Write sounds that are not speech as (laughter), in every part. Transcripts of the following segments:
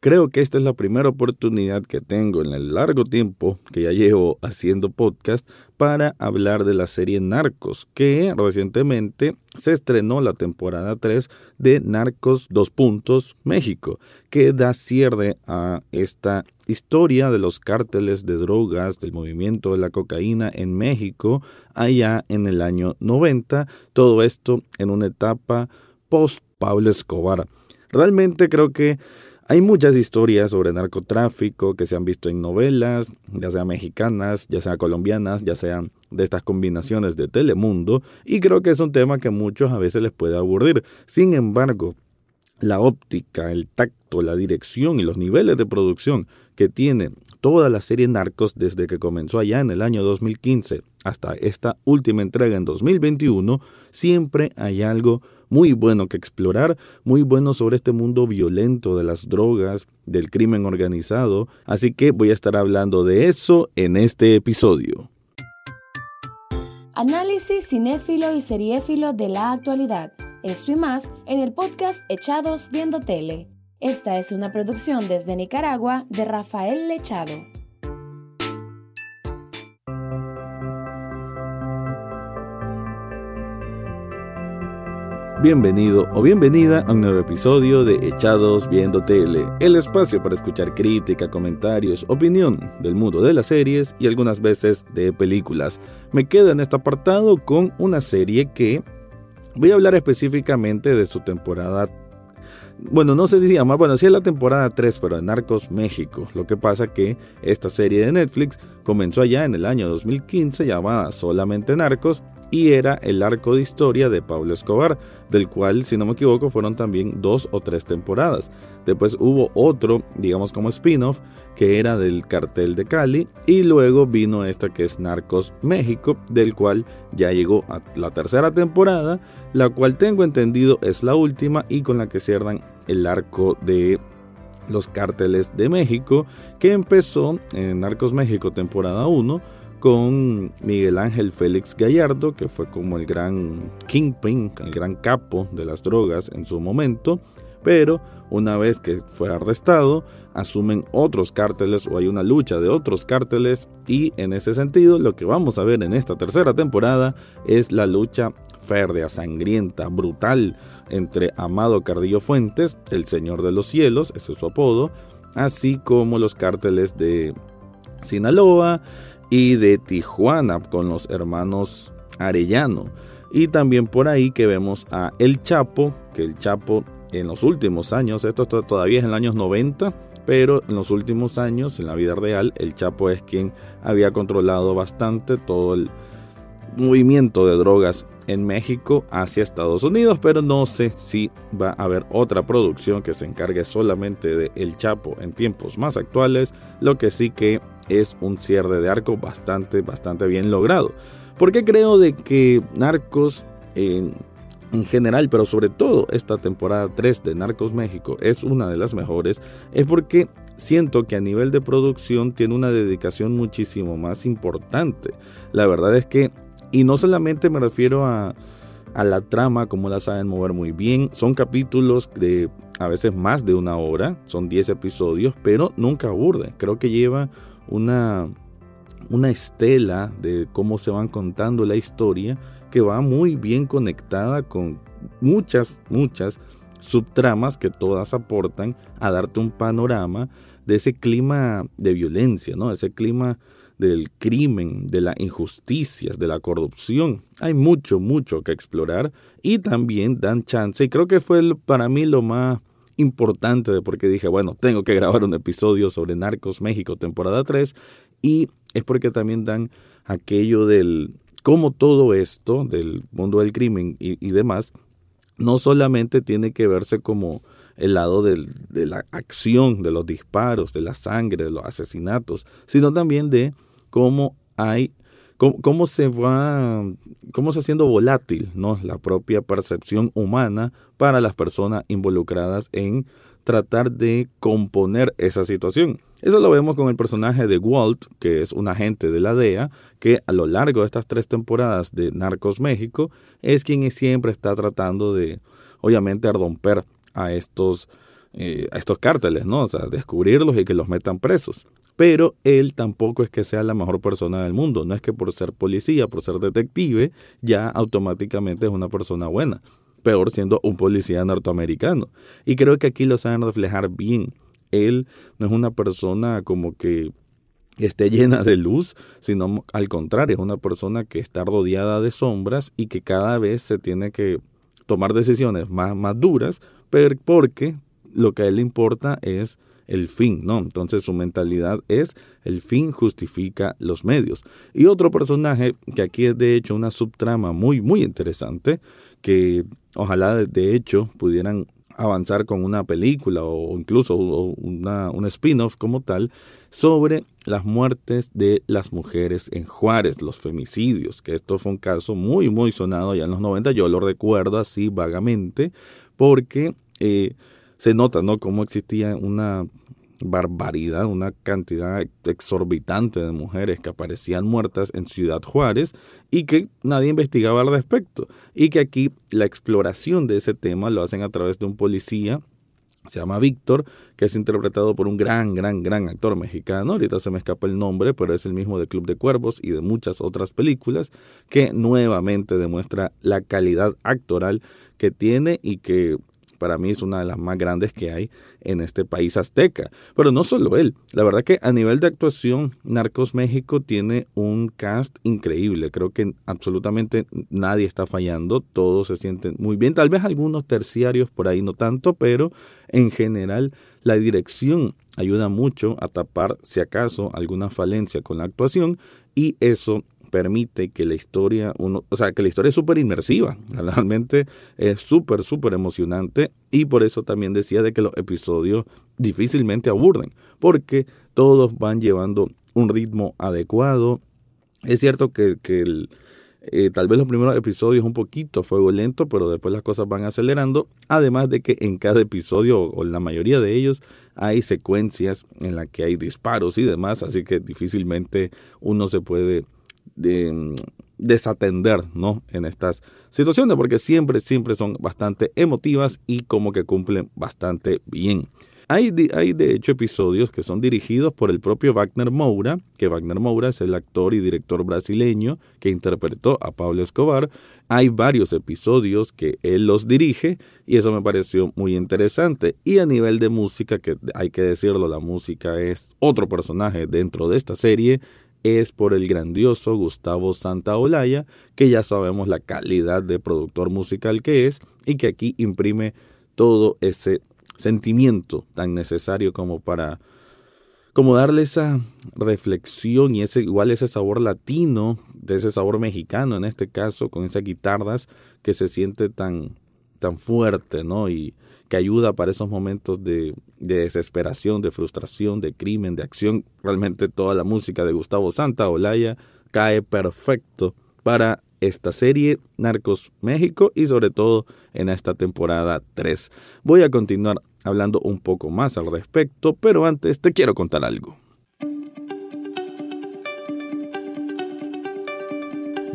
Creo que esta es la primera oportunidad que tengo en el largo tiempo que ya llevo haciendo podcast para hablar de la serie Narcos, que recientemente se estrenó la temporada 3 de Narcos 2 Puntos México, que da cierre a esta historia de los cárteles de drogas, del movimiento de la cocaína en México, allá en el año 90, todo esto en una etapa post Pablo Escobar. Realmente creo que hay muchas historias sobre narcotráfico que se han visto en novelas, ya sean mexicanas, ya sean colombianas, ya sean de estas combinaciones de Telemundo, y creo que es un tema que a muchos a veces les puede aburrir. Sin embargo, la óptica, el tacto, la dirección y los niveles de producción que tiene toda la serie Narcos desde que comenzó allá en el año 2015 hasta esta última entrega en 2021, siempre hay algo muy bueno que explorar, muy bueno sobre este mundo violento de las drogas, del crimen organizado, así que voy a estar hablando de eso en este episodio. Análisis cinéfilo y seriéfilo de la actualidad. Esto y más en el podcast Echados Viendo Tele. Esta es una producción desde Nicaragua de Rafael Lechado. Bienvenido o bienvenida a un nuevo episodio de Echados Viendo Tele, el espacio para escuchar crítica, comentarios, opinión del mundo de las series y algunas veces de películas. Me quedo en este apartado con una serie que voy a hablar específicamente de su temporada bueno, no sé si llama, bueno, sí es la temporada 3, pero de Narcos México. Lo que pasa que esta serie de Netflix comenzó allá en el año 2015 llamada Solamente Narcos y era el arco de historia de Pablo Escobar, del cual, si no me equivoco, fueron también dos o tres temporadas. Después hubo otro, digamos como spin-off, que era del cartel de Cali, y luego vino esta que es Narcos México, del cual ya llegó a la tercera temporada, la cual tengo entendido es la última y con la que cierran el arco de los cárteles de México, que empezó en Narcos México temporada 1, con Miguel Ángel Félix Gallardo, que fue como el gran kingpin, el gran capo de las drogas en su momento, pero una vez que fue arrestado, asumen otros cárteles o hay una lucha de otros cárteles y en ese sentido lo que vamos a ver en esta tercera temporada es la lucha férrea, sangrienta, brutal entre Amado Cardillo Fuentes, el Señor de los Cielos, ese es su apodo, así como los cárteles de Sinaloa, y de Tijuana con los hermanos Arellano. Y también por ahí que vemos a El Chapo, que el Chapo en los últimos años, esto todavía es en los años 90, pero en los últimos años, en la vida real, el Chapo es quien había controlado bastante todo el movimiento de drogas en México hacia Estados Unidos, pero no sé si va a haber otra producción que se encargue solamente de El Chapo en tiempos más actuales, lo que sí que es un cierre de arco bastante, bastante bien logrado. Porque creo de que Narcos en, en general, pero sobre todo esta temporada 3 de Narcos México es una de las mejores, es porque siento que a nivel de producción tiene una dedicación muchísimo más importante. La verdad es que, y no solamente me refiero a, a la trama, como la saben mover muy bien, son capítulos de a veces más de una hora, son 10 episodios, pero nunca aburre. Creo que lleva una, una estela de cómo se van contando la historia que va muy bien conectada con muchas, muchas subtramas que todas aportan a darte un panorama de ese clima de violencia, ¿no? Ese clima del crimen, de las injusticias, de la corrupción. Hay mucho, mucho que explorar y también dan chance, y creo que fue para mí lo más importante de porque dije, bueno, tengo que grabar un episodio sobre Narcos México temporada 3 y es porque también dan aquello del cómo todo esto del mundo del crimen y, demás no solamente tiene que verse como el lado de la acción, de los disparos, de la sangre, de los asesinatos, sino también de cómo hay cómo, se va, cómo se haciendo volátil ¿no? la propia percepción humana para las personas involucradas en tratar de componer esa situación. Eso lo vemos con el personaje de Walt, que es un agente de la DEA, que a lo largo de estas tres temporadas de Narcos México es quien siempre está tratando de, obviamente, romper a estos eh, a estos cárteles, ¿no? O sea, descubrirlos y que los metan presos. Pero él tampoco es que sea la mejor persona del mundo. No es que por ser policía, por ser detective, ya automáticamente es una persona buena. Peor siendo un policía norteamericano. Y creo que aquí lo saben reflejar bien. Él no es una persona como que esté llena de luz, sino al contrario, es una persona que está rodeada de sombras y que cada vez se tiene que tomar decisiones más, más duras, porque lo que a él le importa es el fin, ¿no? Entonces su mentalidad es el fin justifica los medios. Y otro personaje que aquí es de hecho una subtrama muy, muy interesante, que ojalá de hecho pudieran avanzar con una película o incluso una, un spin-off como tal sobre las muertes de las mujeres en Juárez, los femicidios, que esto fue un caso muy, muy sonado ya en los 90, yo lo recuerdo así vagamente, porque eh, se nota, ¿no?, cómo existía una barbaridad, una cantidad exorbitante de mujeres que aparecían muertas en Ciudad Juárez y que nadie investigaba al respecto. Y que aquí la exploración de ese tema lo hacen a través de un policía, se llama Víctor, que es interpretado por un gran, gran, gran actor mexicano, ahorita se me escapa el nombre, pero es el mismo de Club de Cuervos y de muchas otras películas, que nuevamente demuestra la calidad actoral que tiene y que para mí es una de las más grandes que hay en este país azteca. Pero no solo él, la verdad que a nivel de actuación, Narcos México tiene un cast increíble. Creo que absolutamente nadie está fallando, todos se sienten muy bien. Tal vez algunos terciarios por ahí no tanto, pero en general la dirección ayuda mucho a tapar si acaso alguna falencia con la actuación y eso permite que la historia, uno, o sea, que la historia es súper inmersiva, realmente es súper, súper emocionante y por eso también decía de que los episodios difícilmente aburren, porque todos van llevando un ritmo adecuado. Es cierto que, que eh, tal vez los primeros episodios un poquito fuego lento, pero después las cosas van acelerando, además de que en cada episodio o en la mayoría de ellos hay secuencias en las que hay disparos y demás, así que difícilmente uno se puede mm, desatender, ¿no? En estas situaciones, porque siempre, siempre son bastante emotivas y como que cumplen bastante bien. Hay de, hay de hecho episodios que son dirigidos por el propio Wagner Moura, que Wagner Moura es el actor y director brasileño que interpretó a Pablo Escobar. Hay varios episodios que él los dirige y eso me pareció muy interesante. Y a nivel de música, que hay que decirlo, la música es otro personaje dentro de esta serie es por el grandioso Gustavo Santaolalla, que ya sabemos la calidad de productor musical que es y que aquí imprime todo ese sentimiento tan necesario como para como darle esa reflexión y ese igual ese sabor latino, de ese sabor mexicano en este caso con esas guitarras que se siente tan tan fuerte, ¿no? Y que ayuda para esos momentos de, desesperación, de frustración, de crimen, de acción. Realmente toda la música de Gustavo Santa Olaya cae perfecto para esta serie Narcos México y sobre todo en esta temporada 3. Voy a continuar hablando un poco más al respecto, pero antes te quiero contar algo.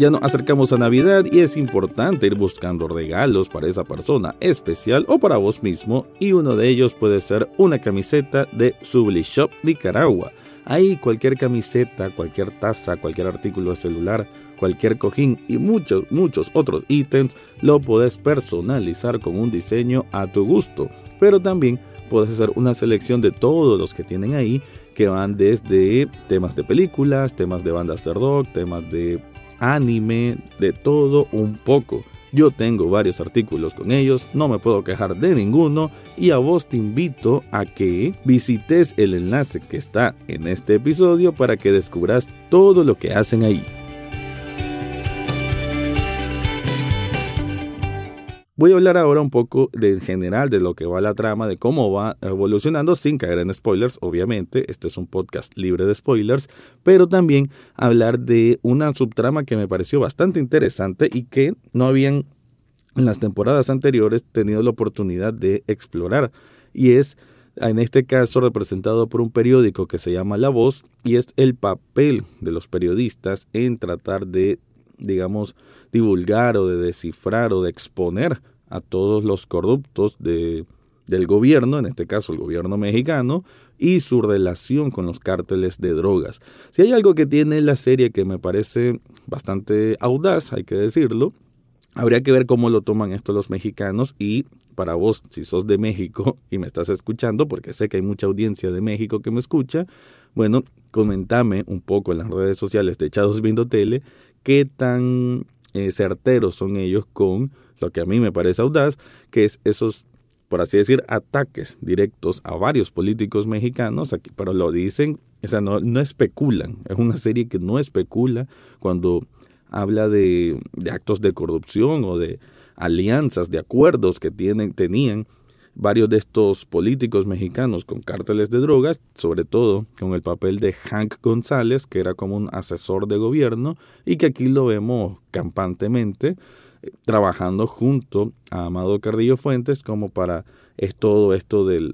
Ya nos acercamos a Navidad y es importante ir buscando regalos para esa persona especial o para vos mismo y uno de ellos puede ser una camiseta de Subli Shop Nicaragua. Ahí cualquier camiseta, cualquier taza, cualquier artículo de celular, cualquier cojín y muchos, muchos otros ítems lo puedes personalizar con un diseño a tu gusto. Pero también puedes hacer una selección de todos los que tienen ahí que van desde temas de películas, temas de bandas de rock, temas de anime, de todo un poco. Yo tengo varios artículos con ellos, no me puedo quejar de ninguno y a vos te invito a que visites el enlace que está en este episodio para que descubras todo lo que hacen ahí. Voy a hablar ahora un poco del general de lo que va la trama, de cómo va evolucionando sin caer en spoilers, obviamente, este es un podcast libre de spoilers, pero también hablar de una subtrama que me pareció bastante interesante y que no habían en las temporadas anteriores tenido la oportunidad de explorar, y es en este caso representado por un periódico que se llama La Voz, y es el papel de los periodistas en tratar de digamos, divulgar o de descifrar o de exponer a todos los corruptos de, del gobierno, en este caso el gobierno mexicano, y su relación con los cárteles de drogas. Si hay algo que tiene la serie que me parece bastante audaz, hay que decirlo, habría que ver cómo lo toman esto los mexicanos y para vos, si sos de México y me estás escuchando, porque sé que hay mucha audiencia de México que me escucha, bueno, comentame un poco en las redes sociales de Echados Viendo Tele qué tan eh, certeros son ellos con lo que a mí me parece audaz, que es esos por así decir, ataques directos a varios políticos mexicanos, aquí, pero lo dicen, o sea, no, especulan, es una serie que no especula cuando habla de, de, actos de corrupción o de alianzas, de acuerdos que tienen, tenían varios de estos políticos mexicanos con cárteles de drogas, sobre todo con el papel de Hank González, que era como un asesor de gobierno y que aquí lo vemos campantemente trabajando junto a Amado Carrillo Fuentes como para es todo esto del,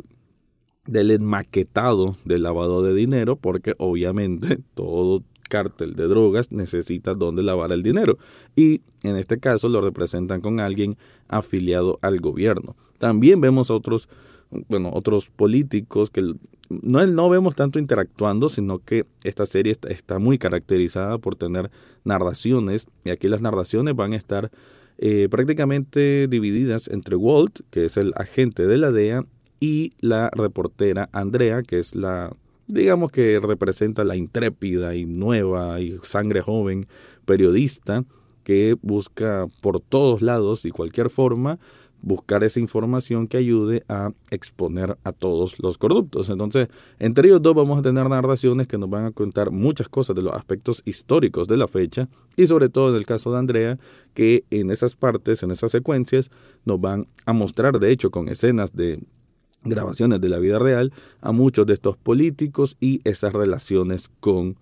del enmaquetado del lavado de dinero, porque obviamente (laughs) todo cártel de drogas necesita donde lavar el dinero. Y en este caso lo representan con alguien afiliado al gobierno. También vemos otros, bueno, otros políticos que no, no vemos tanto interactuando, sino que esta serie está, está muy caracterizada por tener narraciones, y aquí las narraciones van a estar eh, prácticamente divididas entre Walt, que es el agente de la DEA, y la reportera Andrea, que es la, digamos que representa la intrépida y nueva y sangre joven periodista que busca por todos lados y cualquier forma buscar esa información que ayude a exponer a todos los corruptos. Entonces, entre ellos dos vamos a tener narraciones que nos van a contar muchas cosas de los aspectos históricos de la fecha y sobre todo en el caso de Andrea, que en esas partes, en esas secuencias, nos van a mostrar, de hecho, con escenas de grabaciones de la vida real, a muchos de estos políticos y esas relaciones con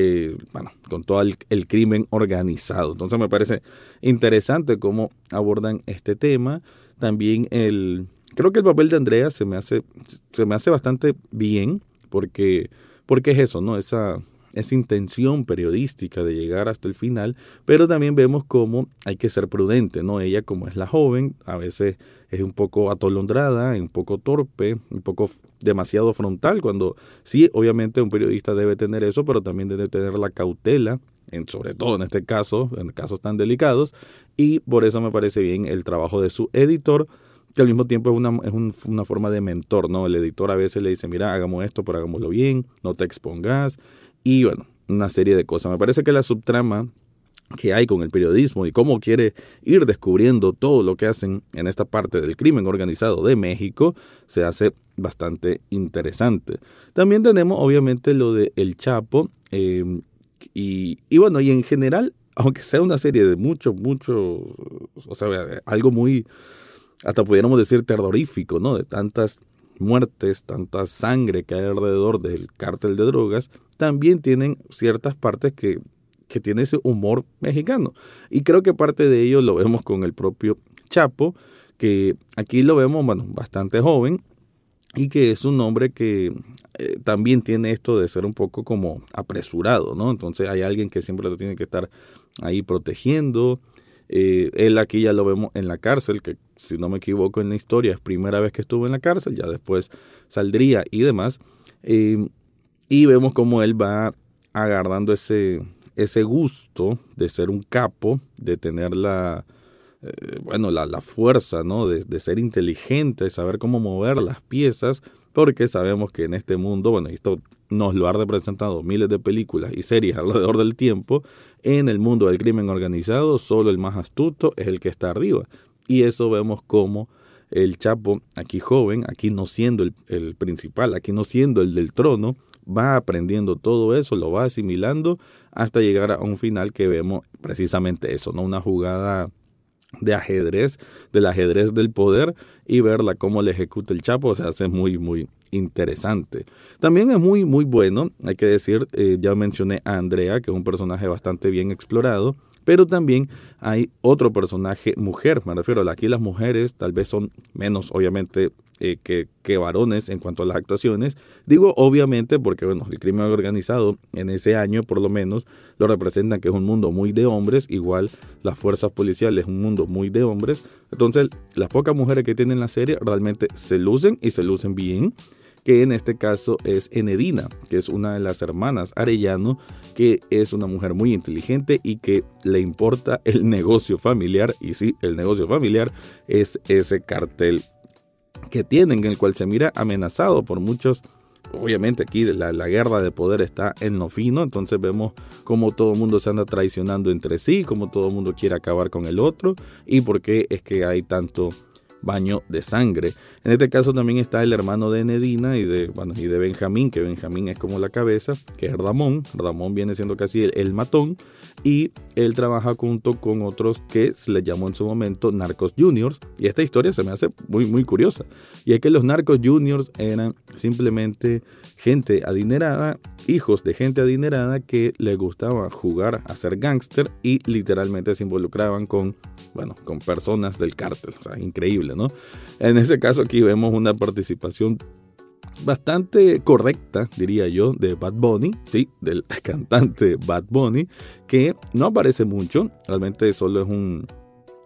eh, bueno, con todo el, crimen organizado. Entonces me parece interesante cómo abordan este tema. También el, creo que el papel de Andrea se me hace, se me hace bastante bien porque, porque es eso, ¿no? Esa, esa intención periodística de llegar hasta el final, pero también vemos cómo hay que ser prudente, ¿no? Ella como es la joven, a veces es un poco atolondrada, un poco torpe, un poco demasiado frontal, cuando sí, obviamente un periodista debe tener eso, pero también debe tener la cautela, en, sobre todo en este caso, en casos tan delicados, y por eso me parece bien el trabajo de su editor, que al mismo tiempo es una, es una forma de mentor, ¿no? El editor a veces le dice, mira, hagamos esto, pero hagámoslo bien, no te expongas, y bueno, una serie de cosas. Me parece que la subtrama que hay con el periodismo y cómo quiere ir descubriendo todo lo que hacen en esta parte del crimen organizado de México se hace bastante interesante. También tenemos obviamente lo de El Chapo em, y, y bueno, y en general, aunque sea una serie de mucho, mucho, o sea, algo muy, hasta pudiéramos decir terrorífico, ¿no? De tantas muertes, tanta sangre que hay alrededor del cártel de drogas, también tienen ciertas partes que, que tiene ese humor mexicano. Y creo que parte de ello lo vemos con el propio Chapo, que aquí lo vemos, bueno, bastante joven, y que es un hombre que eh, también tiene esto de ser un poco como apresurado, ¿no? Entonces hay alguien que siempre lo tiene que estar ahí protegiendo, eh, él aquí ya lo vemos en la cárcel, que si no me equivoco en la historia es primera vez que estuvo en la cárcel, ya después saldría y demás. Eh, y vemos cómo él va agarrando ese, ese gusto de ser un capo, de tener la, eh, bueno, la, la, fuerza, ¿no? De, de, ser inteligente, de saber cómo mover las piezas, porque sabemos que en este mundo, bueno, esto nos lo ha representado miles de películas y series alrededor del tiempo, en el mundo del crimen organizado solo el más astuto es el que está arriba. Y eso vemos como el Chapo, aquí joven, aquí no siendo el, principal, aquí no siendo el del trono, va aprendiendo todo eso, lo va asimilando hasta llegar a un final que vemos precisamente eso, ¿no? Una jugada de ajedrez, del ajedrez del poder y verla cómo le ejecuta el Chapo se hace muy, muy interesante. También es muy, muy bueno, hay que decir, eh, ya mencioné a Andrea, que es un personaje bastante bien explorado, pero también hay otro personaje mujer, me refiero aquí las mujeres tal vez son menos obviamente eh, que, que, varones en cuanto a las actuaciones. Digo obviamente porque bueno, el crimen organizado en ese año por lo menos lo representan que es un mundo muy de hombres, igual las fuerzas policiales es un mundo muy de hombres. Entonces las pocas mujeres que tienen la serie realmente se lucen y se lucen bien que en este caso es Enedina, que es una de las hermanas Arellano, que es una mujer muy inteligente y que le importa el negocio familiar. Y sí, el negocio familiar es ese cartel que tienen, en el cual se mira amenazado por muchos obviamente aquí la, la, guerra de poder está en lo fino, entonces vemos cómo todo el mundo se anda traicionando entre sí, cómo todo el mundo quiere acabar con el otro y por qué es que hay tanto baño de sangre. En este caso también está el hermano de Nedina y de, de Benjamín, que Benjamín es como la cabeza, que es Ramón. Ramón viene siendo casi el, matón y él trabaja junto con otros que se le llamó en su momento Narcos Juniors. Y esta historia se me hace muy, muy curiosa. Y es que los Narcos Juniors eran simplemente gente adinerada, hijos de gente adinerada que le gustaba jugar a ser gángster y literalmente se involucraban con, bueno, con personas del cártel. O sea, increíble, ¿no? En ese caso aquí vemos una participación bastante correcta, diría yo, de Bad Bunny, sí, del (laughs) cantante Bad Bunny, que no aparece mucho, realmente solo es un,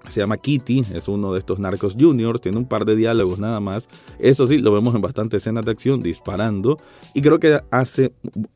se llama Kitty, es uno de estos narcos juniors, tiene un par de diálogos nada más. Eso sí, lo vemos en bastante escenas de acción disparando y creo que hace,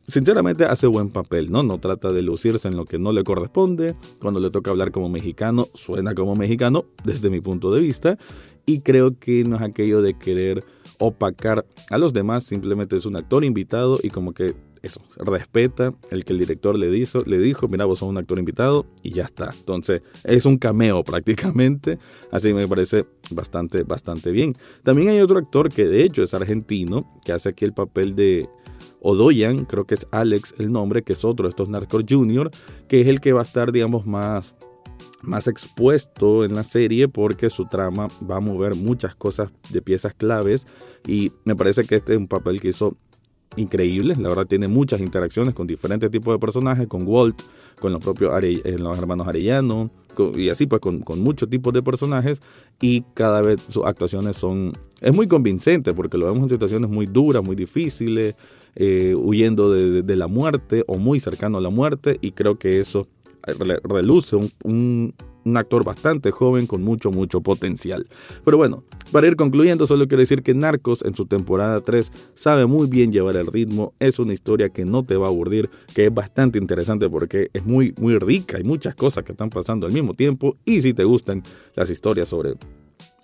sinceramente hace buen papel, ¿no? No trata de lucirse en lo que no le corresponde. Cuando le toca hablar como mexicano, suena como mexicano desde mi punto de vista y creo que no es aquello de querer opacar a los demás, simplemente es un actor invitado y como que eso, respeta el que el director le, dijo, le dijo, mira, vos sos un actor invitado y ya está. Entonces, es un cameo prácticamente, así me parece bastante, bastante bien. También hay otro actor que de hecho es argentino, que hace aquí el papel de Odoyan, creo que es Alex el nombre, que es otro de estos Narcos Junior, que es el que va a estar, digamos, más más expuesto en la serie porque su trama va a mover muchas cosas de piezas claves y me parece que este es un papel que hizo increíble. La verdad tiene muchas interacciones con diferentes tipos de personajes, con Walt, con los propios eh, los hermanos Arellano, y así pues con, muchos tipos de personajes y cada vez sus actuaciones son... Es muy convincente porque lo vemos en situaciones muy duras, muy difíciles, eh, huyendo de, la muerte o muy cercano a la muerte y creo que eso reluce un un actor bastante joven con mucho, mucho potencial. Pero bueno, para ir concluyendo, solo quiero decir que Narcos en su temporada 3 sabe muy bien llevar el ritmo, es una historia que no te va a aburrir, que es bastante interesante porque es muy, muy rica, hay muchas cosas que están pasando al mismo tiempo y si te gustan las historias sobre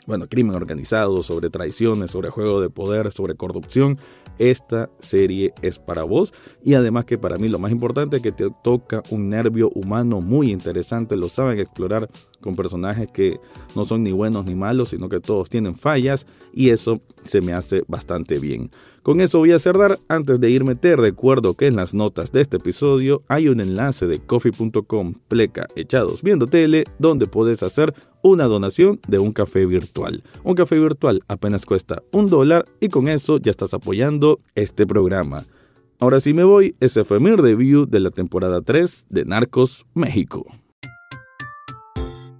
bueno, crimen organizado, sobre traiciones, sobre juego de poder, sobre corrupción, esta serie es para vos. Y además que para mí lo más importante es que te toca un nervio humano muy interesante, lo saben explorar con personajes que no son ni buenos ni malos, sino que todos tienen fallas. Y eso se me hace bastante bien. Con eso voy a cerrar. Antes de irme, te recuerdo que en las notas de este episodio hay un enlace de coffee.com pleca echados viendo tele donde puedes hacer una donación de un café virtual. Un café virtual apenas cuesta un dólar y con eso ya estás apoyando este programa. Ahora sí me voy, ese fue mi review de la temporada 3 de Narcos México.